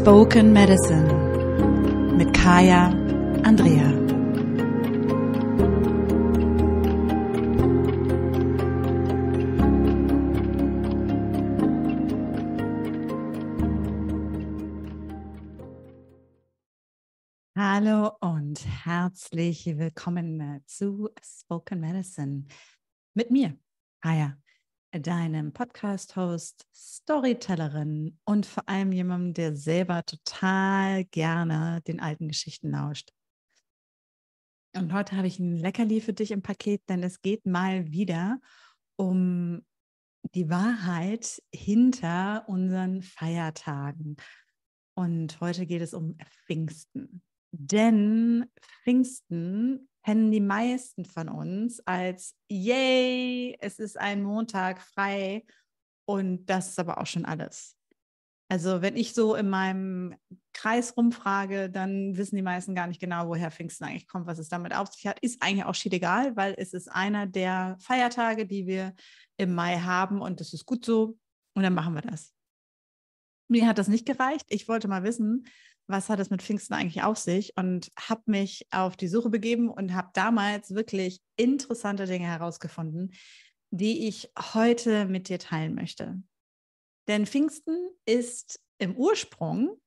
Spoken Medicine mit Kaya Andrea. Hallo und herzlich willkommen zu Spoken Medicine mit mir, Kaya deinem Podcast-Host, Storytellerin und vor allem jemandem, der selber total gerne den alten Geschichten lauscht. Und heute habe ich ein Leckerli für dich im Paket, denn es geht mal wieder um die Wahrheit hinter unseren Feiertagen. Und heute geht es um Pfingsten. Denn Pfingsten kennen die meisten von uns als Yay, es ist ein Montag frei und das ist aber auch schon alles. Also wenn ich so in meinem Kreis rumfrage, dann wissen die meisten gar nicht genau, woher Pfingsten eigentlich kommt, was es damit auf sich hat. Ist eigentlich auch schied egal, weil es ist einer der Feiertage, die wir im Mai haben und das ist gut so und dann machen wir das. Mir hat das nicht gereicht. Ich wollte mal wissen, was hat es mit Pfingsten eigentlich auf sich und habe mich auf die Suche begeben und habe damals wirklich interessante Dinge herausgefunden, die ich heute mit dir teilen möchte. Denn Pfingsten ist im Ursprung,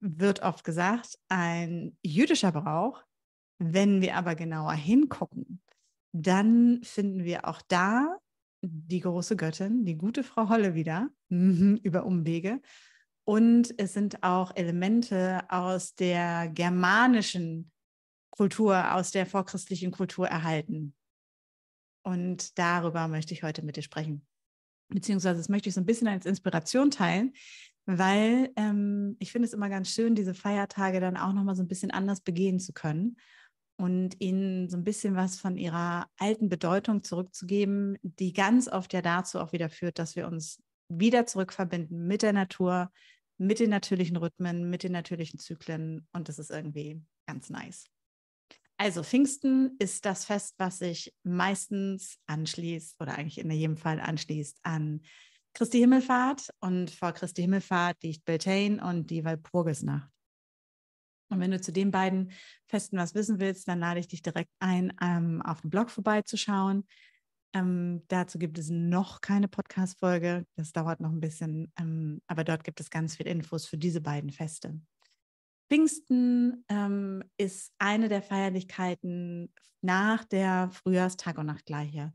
wird oft gesagt, ein jüdischer Brauch. Wenn wir aber genauer hingucken, dann finden wir auch da die große Göttin, die gute Frau Holle wieder, über Umwege. Und es sind auch Elemente aus der germanischen Kultur, aus der vorchristlichen Kultur erhalten. Und darüber möchte ich heute mit dir sprechen. Beziehungsweise das möchte ich so ein bisschen als Inspiration teilen, weil ähm, ich finde es immer ganz schön, diese Feiertage dann auch nochmal so ein bisschen anders begehen zu können und ihnen so ein bisschen was von ihrer alten Bedeutung zurückzugeben, die ganz oft ja dazu auch wieder führt, dass wir uns wieder zurückverbinden mit der Natur, mit den natürlichen Rhythmen, mit den natürlichen Zyklen und das ist irgendwie ganz nice. Also Pfingsten ist das Fest, was sich meistens anschließt oder eigentlich in jedem Fall anschließt an Christi Himmelfahrt und vor Christi Himmelfahrt liegt Beltane und die Walpurgisnacht. Und wenn du zu den beiden Festen was wissen willst, dann lade ich dich direkt ein, ähm, auf dem Blog vorbeizuschauen. Ähm, dazu gibt es noch keine Podcast-Folge. Das dauert noch ein bisschen, ähm, aber dort gibt es ganz viele Infos für diese beiden Feste. Pfingsten ähm, ist eine der Feierlichkeiten nach der Frühjahrstag- und Nachtgleiche.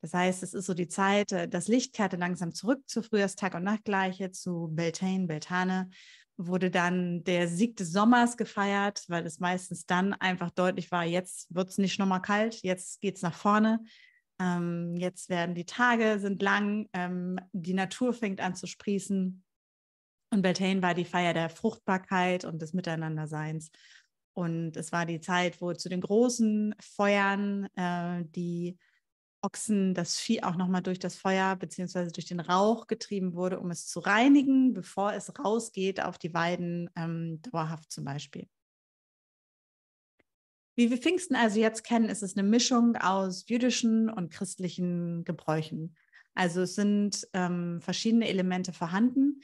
Das heißt, es ist so die Zeit, äh, das Licht kehrte langsam zurück zu Frühjahrstag- und Nachtgleiche, zu Beltane, Beltane, wurde dann der Sieg des Sommers gefeiert, weil es meistens dann einfach deutlich war, jetzt wird es nicht nochmal kalt, jetzt geht es nach vorne. Ähm, jetzt werden die Tage sind lang, ähm, die Natur fängt an zu sprießen. Und Beltane war die Feier der Fruchtbarkeit und des Miteinanderseins. Und es war die Zeit, wo zu den großen Feuern äh, die Ochsen, das Vieh auch nochmal durch das Feuer bzw. durch den Rauch getrieben wurde, um es zu reinigen, bevor es rausgeht auf die Weiden, ähm, dauerhaft zum Beispiel. Wie wir Pfingsten also jetzt kennen, ist es eine Mischung aus jüdischen und christlichen Gebräuchen. Also es sind ähm, verschiedene Elemente vorhanden.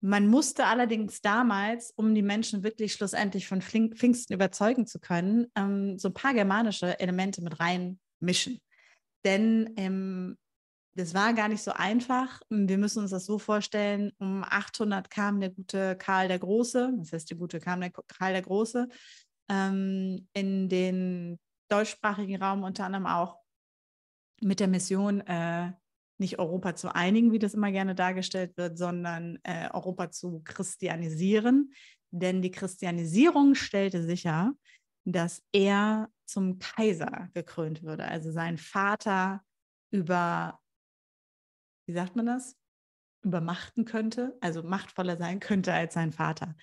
Man musste allerdings damals, um die Menschen wirklich schlussendlich von Pfingsten überzeugen zu können, ähm, so ein paar germanische Elemente mit reinmischen. Denn ähm, das war gar nicht so einfach. Wir müssen uns das so vorstellen, um 800 kam der gute Karl der Große, das heißt, der gute kam der Karl der Große, ähm, in den deutschsprachigen Raum unter anderem auch mit der Mission, äh, nicht Europa zu einigen, wie das immer gerne dargestellt wird, sondern äh, Europa zu christianisieren. Denn die Christianisierung stellte sicher, dass er zum Kaiser gekrönt würde, also sein Vater über, wie sagt man das, übermachten könnte, also machtvoller sein könnte als sein Vater.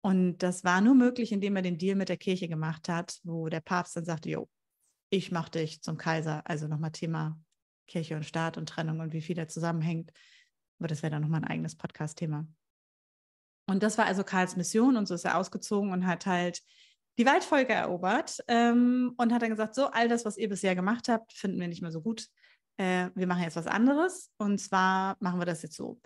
Und das war nur möglich, indem er den Deal mit der Kirche gemacht hat, wo der Papst dann sagte, jo, ich mache dich zum Kaiser. Also nochmal Thema Kirche und Staat und Trennung und wie viel da zusammenhängt. Aber das wäre dann nochmal ein eigenes Podcast-Thema. Und das war also Karls Mission und so ist er ausgezogen und hat halt die Waldfolge erobert ähm, und hat dann gesagt, so, all das, was ihr bisher gemacht habt, finden wir nicht mehr so gut. Äh, wir machen jetzt was anderes und zwar machen wir das jetzt so.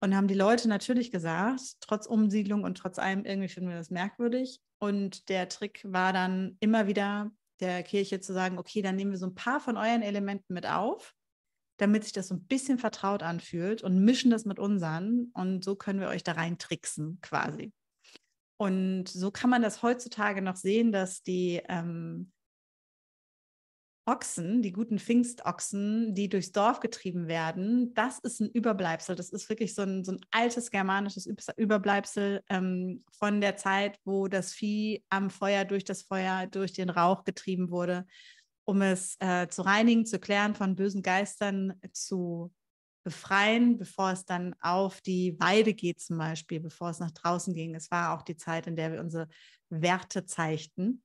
Und haben die Leute natürlich gesagt, trotz Umsiedlung und trotz allem, irgendwie finden wir das merkwürdig. Und der Trick war dann immer wieder der Kirche zu sagen, okay, dann nehmen wir so ein paar von euren Elementen mit auf, damit sich das so ein bisschen vertraut anfühlt und mischen das mit unseren. Und so können wir euch da rein tricksen quasi. Und so kann man das heutzutage noch sehen, dass die ähm, Ochsen, die guten Pfingstochsen, die durchs Dorf getrieben werden, das ist ein Überbleibsel. Das ist wirklich so ein, so ein altes germanisches Überbleibsel ähm, von der Zeit, wo das Vieh am Feuer, durch das Feuer, durch den Rauch getrieben wurde, um es äh, zu reinigen, zu klären, von bösen Geistern zu befreien, bevor es dann auf die Weide geht zum Beispiel, bevor es nach draußen ging. Es war auch die Zeit, in der wir unsere Werte zeigten.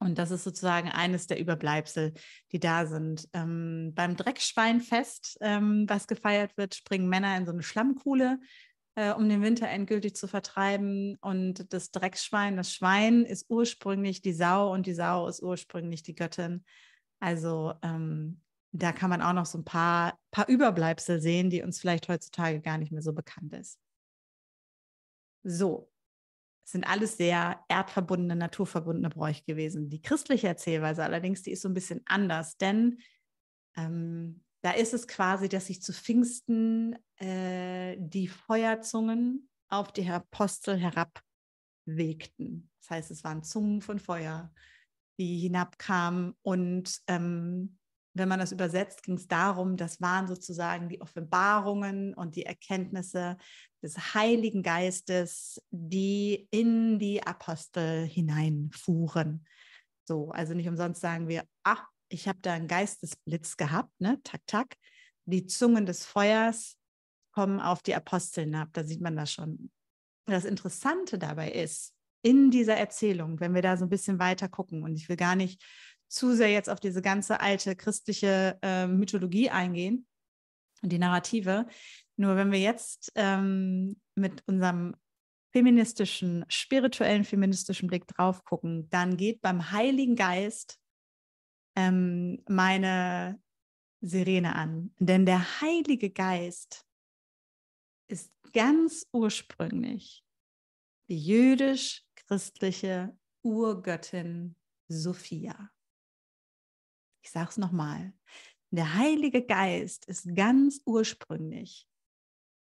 Und das ist sozusagen eines der Überbleibsel, die da sind. Ähm, beim Dreckschweinfest, ähm, was gefeiert wird, springen Männer in so eine Schlammkuhle, äh, um den Winter endgültig zu vertreiben. Und das Dreckschwein, das Schwein ist ursprünglich die Sau und die Sau ist ursprünglich die Göttin. Also ähm, da kann man auch noch so ein paar, paar Überbleibsel sehen, die uns vielleicht heutzutage gar nicht mehr so bekannt ist. So, sind alles sehr erdverbundene, naturverbundene Bräuche gewesen. Die christliche Erzählweise allerdings, die ist so ein bisschen anders, denn ähm, da ist es quasi, dass sich zu Pfingsten äh, die Feuerzungen auf die Apostel herabwegten. Das heißt, es waren Zungen von Feuer, die hinabkamen und ähm, wenn man das übersetzt, ging es darum, das waren sozusagen die Offenbarungen und die Erkenntnisse des Heiligen Geistes, die in die Apostel hineinfuhren. So, also nicht umsonst sagen wir, ach, ich habe da einen Geistesblitz gehabt, ne? Tak, tak. Die Zungen des Feuers kommen auf die Apostel hinab. Da sieht man das schon. Das Interessante dabei ist, in dieser Erzählung, wenn wir da so ein bisschen weiter gucken, und ich will gar nicht zu sehr jetzt auf diese ganze alte christliche äh, Mythologie eingehen und die Narrative. Nur wenn wir jetzt ähm, mit unserem feministischen, spirituellen feministischen Blick drauf gucken, dann geht beim Heiligen Geist ähm, meine Sirene an. Denn der Heilige Geist ist ganz ursprünglich die jüdisch-christliche Urgöttin Sophia. Ich sage es nochmal. Der Heilige Geist ist ganz ursprünglich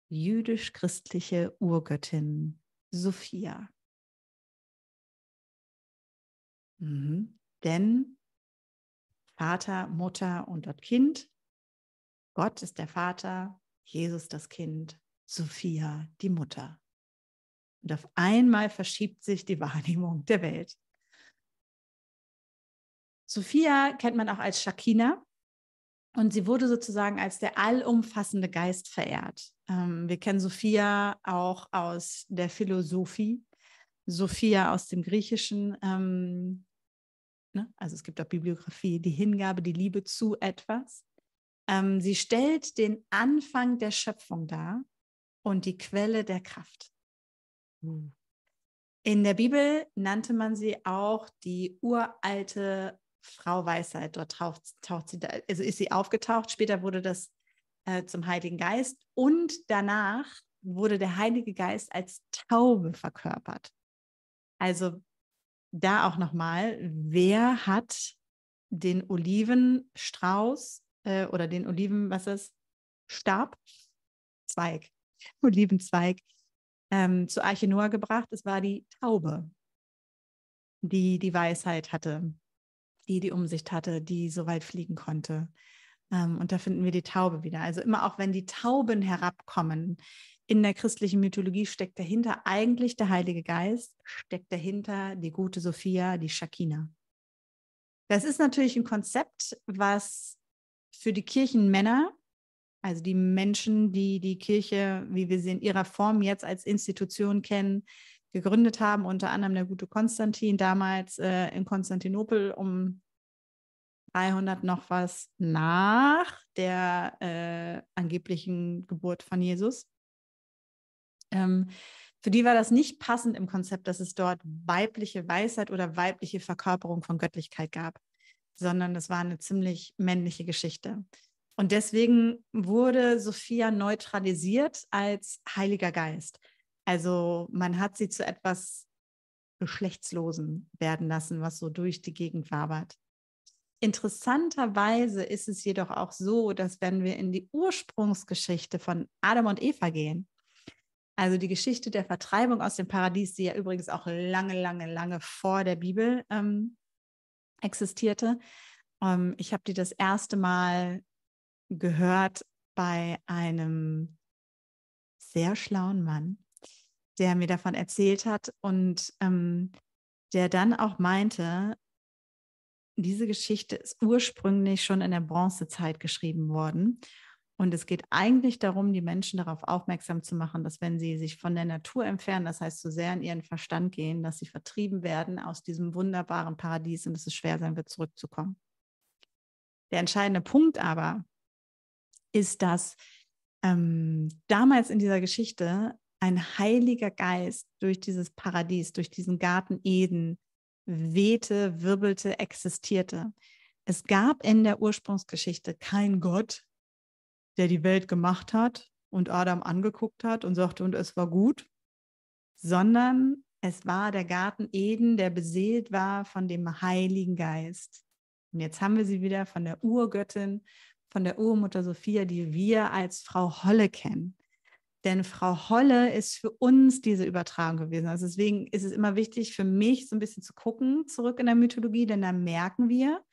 jüdisch-christliche Urgöttin Sophia. Mhm. Denn Vater, Mutter und dort Kind, Gott ist der Vater, Jesus das Kind, Sophia die Mutter. Und auf einmal verschiebt sich die Wahrnehmung der Welt. Sophia kennt man auch als Shakina und sie wurde sozusagen als der allumfassende Geist verehrt. Ähm, wir kennen Sophia auch aus der Philosophie, Sophia aus dem Griechischen. Ähm, ne? Also es gibt auch Bibliografie, die Hingabe, die Liebe zu etwas. Ähm, sie stellt den Anfang der Schöpfung dar und die Quelle der Kraft. Uh. In der Bibel nannte man sie auch die uralte Frau Weisheit, dort taucht, taucht sie, da, also ist sie aufgetaucht. Später wurde das äh, zum Heiligen Geist und danach wurde der Heilige Geist als Taube verkörpert. Also da auch nochmal, wer hat den Olivenstrauß äh, oder den Oliven, was ist, Stab, Zweig, Olivenzweig ähm, zu Arche Noah gebracht? Es war die Taube, die die Weisheit hatte die die Umsicht hatte, die so weit fliegen konnte. Ähm, und da finden wir die Taube wieder. Also immer auch wenn die Tauben herabkommen, in der christlichen Mythologie steckt dahinter eigentlich der Heilige Geist, steckt dahinter die gute Sophia, die Shakina. Das ist natürlich ein Konzept, was für die Kirchenmänner, also die Menschen, die die Kirche, wie wir sie in ihrer Form jetzt als Institution kennen, gegründet haben, unter anderem der gute Konstantin damals äh, in Konstantinopel um 300 noch was nach der äh, angeblichen Geburt von Jesus. Ähm, für die war das nicht passend im Konzept, dass es dort weibliche Weisheit oder weibliche Verkörperung von Göttlichkeit gab, sondern es war eine ziemlich männliche Geschichte. Und deswegen wurde Sophia neutralisiert als Heiliger Geist. Also man hat sie zu etwas Geschlechtslosen werden lassen, was so durch die Gegend wabert. Interessanterweise ist es jedoch auch so, dass wenn wir in die Ursprungsgeschichte von Adam und Eva gehen, also die Geschichte der Vertreibung aus dem Paradies, die ja übrigens auch lange, lange, lange vor der Bibel ähm, existierte. Ähm, ich habe die das erste Mal gehört bei einem sehr schlauen Mann, der mir davon erzählt hat und ähm, der dann auch meinte, diese Geschichte ist ursprünglich schon in der Bronzezeit geschrieben worden. Und es geht eigentlich darum, die Menschen darauf aufmerksam zu machen, dass wenn sie sich von der Natur entfernen, das heißt so sehr in ihren Verstand gehen, dass sie vertrieben werden aus diesem wunderbaren Paradies und dass es schwer sein wird, zurückzukommen. Der entscheidende Punkt aber ist, dass ähm, damals in dieser Geschichte ein heiliger Geist durch dieses Paradies, durch diesen Garten Eden wehte, wirbelte, existierte. Es gab in der Ursprungsgeschichte kein Gott, der die Welt gemacht hat und Adam angeguckt hat und sagte, und es war gut, sondern es war der Garten Eden, der beseelt war von dem Heiligen Geist. Und jetzt haben wir sie wieder von der Urgöttin, von der Urmutter Sophia, die wir als Frau Holle kennen. Denn Frau Holle ist für uns diese Übertragung gewesen. Also deswegen ist es immer wichtig für mich, so ein bisschen zu gucken, zurück in der Mythologie, denn da merken wir,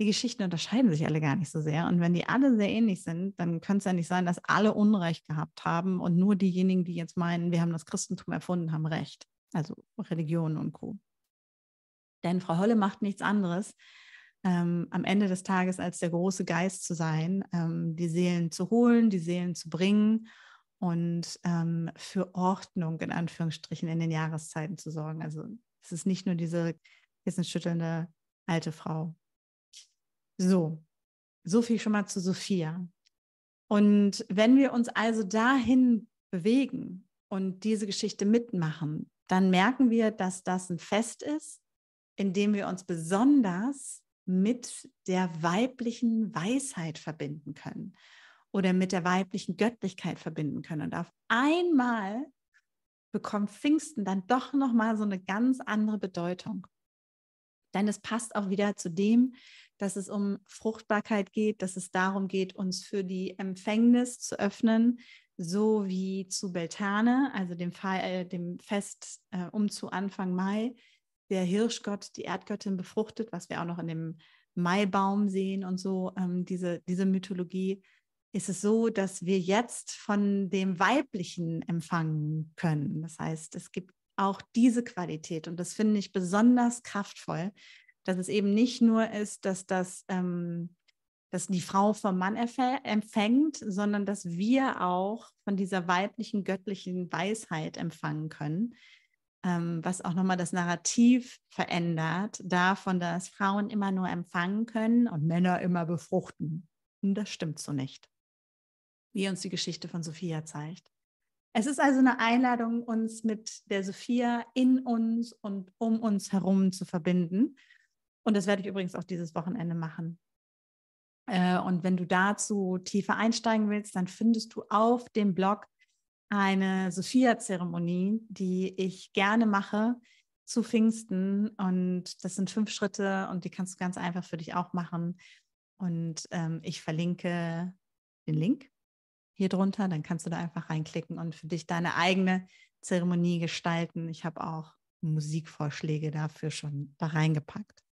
die Geschichten unterscheiden sich alle gar nicht so sehr. Und wenn die alle sehr ähnlich sind, dann könnte es ja nicht sein, dass alle Unrecht gehabt haben und nur diejenigen, die jetzt meinen, wir haben das Christentum erfunden, haben Recht. Also Religion und Co. Denn Frau Holle macht nichts anderes, ähm, am Ende des Tages als der große Geist zu sein, ähm, die Seelen zu holen, die Seelen zu bringen und ähm, für Ordnung in Anführungsstrichen in den Jahreszeiten zu sorgen. Also es ist nicht nur diese kissenschüttelnde alte Frau. So, so viel schon mal zu Sophia. Und wenn wir uns also dahin bewegen und diese Geschichte mitmachen, dann merken wir, dass das ein Fest ist, in dem wir uns besonders mit der weiblichen Weisheit verbinden können oder mit der weiblichen Göttlichkeit verbinden können. Und auf einmal bekommt Pfingsten dann doch noch mal so eine ganz andere Bedeutung. Denn es passt auch wieder zu dem, dass es um Fruchtbarkeit geht, dass es darum geht, uns für die Empfängnis zu öffnen, so wie zu Beltane, also dem, Fall, äh, dem Fest äh, um zu Anfang Mai, der Hirschgott die Erdgöttin befruchtet, was wir auch noch in dem Maibaum sehen und so, ähm, diese, diese Mythologie, ist es so, dass wir jetzt von dem Weiblichen empfangen können. Das heißt, es gibt auch diese Qualität und das finde ich besonders kraftvoll, dass es eben nicht nur ist, dass das, ähm, dass die Frau vom Mann empfängt, sondern dass wir auch von dieser weiblichen göttlichen Weisheit empfangen können, ähm, was auch nochmal das Narrativ verändert, davon, dass Frauen immer nur empfangen können und Männer immer befruchten. Und das stimmt so nicht, wie uns die Geschichte von Sophia zeigt. Es ist also eine Einladung, uns mit der Sophia in uns und um uns herum zu verbinden und das werde ich übrigens auch dieses Wochenende machen. Äh, und wenn du dazu tiefer einsteigen willst, dann findest du auf dem Blog eine Sophia-Zeremonie, die ich gerne mache zu Pfingsten. Und das sind fünf Schritte und die kannst du ganz einfach für dich auch machen. Und ähm, ich verlinke den Link hier drunter. Dann kannst du da einfach reinklicken und für dich deine eigene Zeremonie gestalten. Ich habe auch Musikvorschläge dafür schon da reingepackt.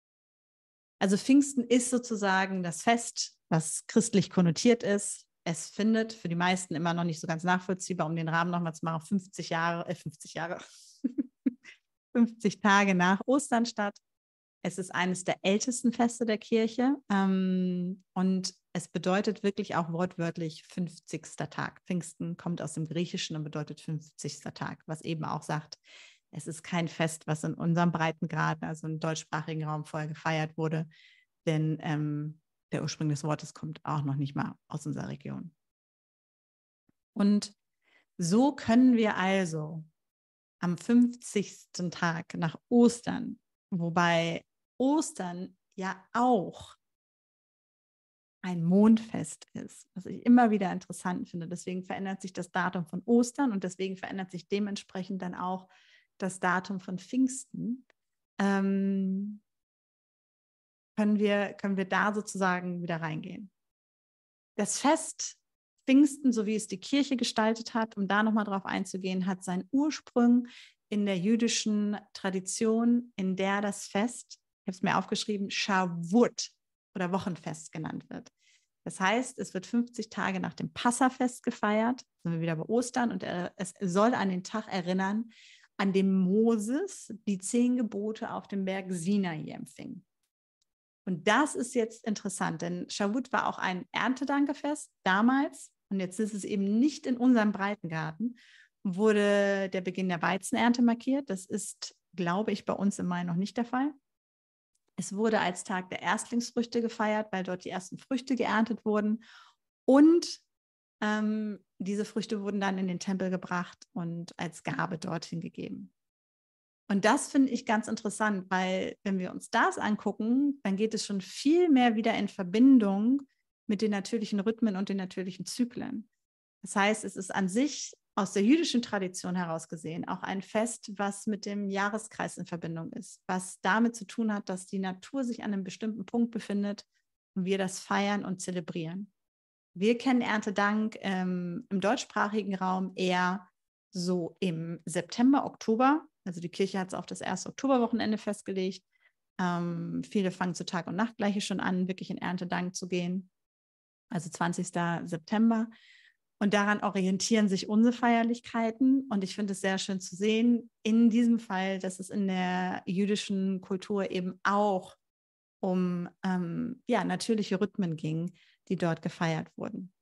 Also Pfingsten ist sozusagen das Fest, was christlich konnotiert ist. Es findet für die meisten immer noch nicht so ganz nachvollziehbar, um den Rahmen nochmal zu machen, 50 Jahre, äh 50 Jahre, 50 Tage nach Ostern statt. Es ist eines der ältesten Feste der Kirche ähm, und es bedeutet wirklich auch wortwörtlich 50. Tag. Pfingsten kommt aus dem Griechischen und bedeutet 50. Tag, was eben auch sagt, es ist kein Fest, was in unserem Breitengrad, also im deutschsprachigen Raum vorher gefeiert wurde, denn ähm, der Ursprung des Wortes kommt auch noch nicht mal aus unserer Region. Und so können wir also am 50. Tag nach Ostern, wobei Ostern ja auch ein Mondfest ist, was ich immer wieder interessant finde. Deswegen verändert sich das Datum von Ostern und deswegen verändert sich dementsprechend dann auch das Datum von Pfingsten. Ähm, können, wir, können wir da sozusagen wieder reingehen. Das Fest Pfingsten, so wie es die Kirche gestaltet hat, um da nochmal drauf einzugehen, hat seinen Ursprung in der jüdischen Tradition, in der das Fest, ich habe es mir aufgeschrieben, Shavuot oder Wochenfest genannt wird. Das heißt, es wird 50 Tage nach dem Passafest gefeiert, sind wir wieder bei Ostern, und es soll an den Tag erinnern, an dem Moses die zehn Gebote auf dem Berg Sinai empfing. Und das ist jetzt interessant, denn Shavuot war auch ein Erntedankefest damals, und jetzt ist es eben nicht in unserem Breitengarten, wurde der Beginn der Weizenernte markiert. Das ist, glaube ich, bei uns im Mai noch nicht der Fall. Es wurde als Tag der Erstlingsfrüchte gefeiert, weil dort die ersten Früchte geerntet wurden. Und ähm, diese Früchte wurden dann in den Tempel gebracht und als Gabe dorthin gegeben. Und das finde ich ganz interessant, weil wenn wir uns das angucken, dann geht es schon viel mehr wieder in Verbindung mit den natürlichen Rhythmen und den natürlichen Zyklen. Das heißt, es ist an sich aus der jüdischen Tradition heraus gesehen auch ein Fest, was mit dem Jahreskreis in Verbindung ist, was damit zu tun hat, dass die Natur sich an einem bestimmten Punkt befindet und wir das feiern und zelebrieren. Wir kennen Erntedank ähm, im deutschsprachigen Raum eher so im September, Oktober. Also die Kirche hat es auf das erste Oktoberwochenende festgelegt. Ähm, viele fangen zu Tag und Nacht gleich schon an, wirklich in Erntedank zu gehen. Also 20. September. Und daran orientieren sich unsere Feierlichkeiten. Und ich finde es sehr schön zu sehen, in diesem Fall, dass es in der jüdischen Kultur eben auch um ähm, ja, natürliche Rhythmen ging, die dort gefeiert wurden.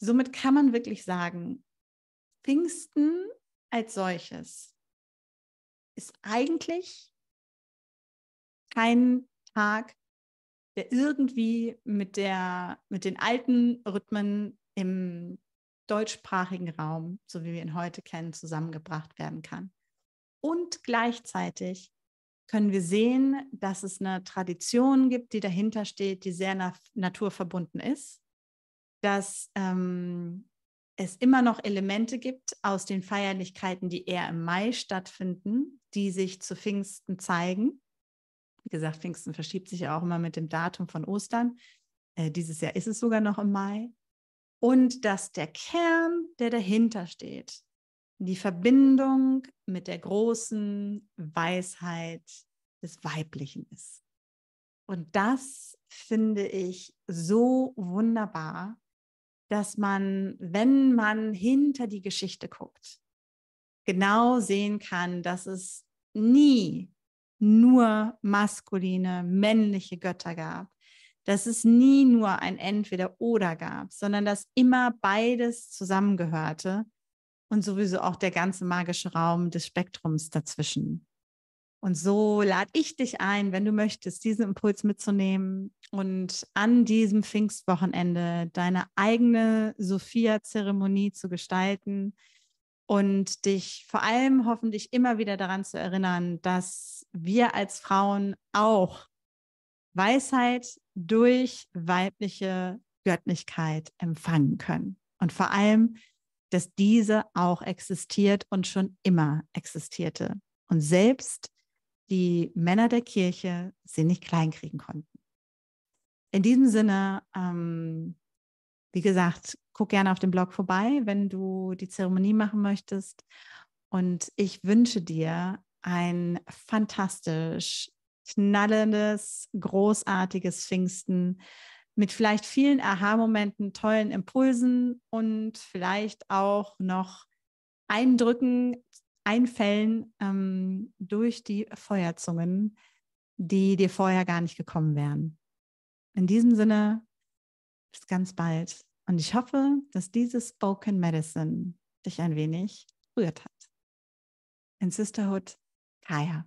Somit kann man wirklich sagen, Pfingsten als solches ist eigentlich kein Tag, der irgendwie mit, der, mit den alten Rhythmen im deutschsprachigen Raum, so wie wir ihn heute kennen, zusammengebracht werden kann. Und gleichzeitig können wir sehen, dass es eine Tradition gibt, die dahinter steht, die sehr na naturverbunden ist, dass ähm, es immer noch Elemente gibt aus den Feierlichkeiten, die eher im Mai stattfinden, die sich zu Pfingsten zeigen. Wie gesagt, Pfingsten verschiebt sich ja auch immer mit dem Datum von Ostern. Äh, dieses Jahr ist es sogar noch im Mai und dass der Kern, der dahinter steht, die Verbindung mit der großen Weisheit des Weiblichen ist. Und das finde ich so wunderbar, dass man, wenn man hinter die Geschichte guckt, genau sehen kann, dass es nie nur maskuline, männliche Götter gab, dass es nie nur ein Entweder-Oder gab, sondern dass immer beides zusammengehörte und sowieso auch der ganze magische Raum des Spektrums dazwischen. Und so lade ich dich ein, wenn du möchtest, diesen Impuls mitzunehmen und an diesem Pfingstwochenende deine eigene Sophia-Zeremonie zu gestalten und dich vor allem hoffentlich immer wieder daran zu erinnern, dass wir als Frauen auch Weisheit durch weibliche Göttlichkeit empfangen können. Und vor allem, dass diese auch existiert und schon immer existierte. Und selbst die Männer der Kirche sie nicht kleinkriegen konnten. In diesem Sinne, ähm, wie gesagt, guck gerne auf dem Blog vorbei, wenn du die Zeremonie machen möchtest. Und ich wünsche dir ein fantastisch knallendes, großartiges Pfingsten mit vielleicht vielen Aha-Momenten, tollen Impulsen und vielleicht auch noch Eindrücken, Einfällen ähm, durch die Feuerzungen, die dir vorher gar nicht gekommen wären. In diesem Sinne, bis ganz bald. Und ich hoffe, dass dieses Spoken Medicine dich ein wenig rührt hat. In Sisterhood, Kaya.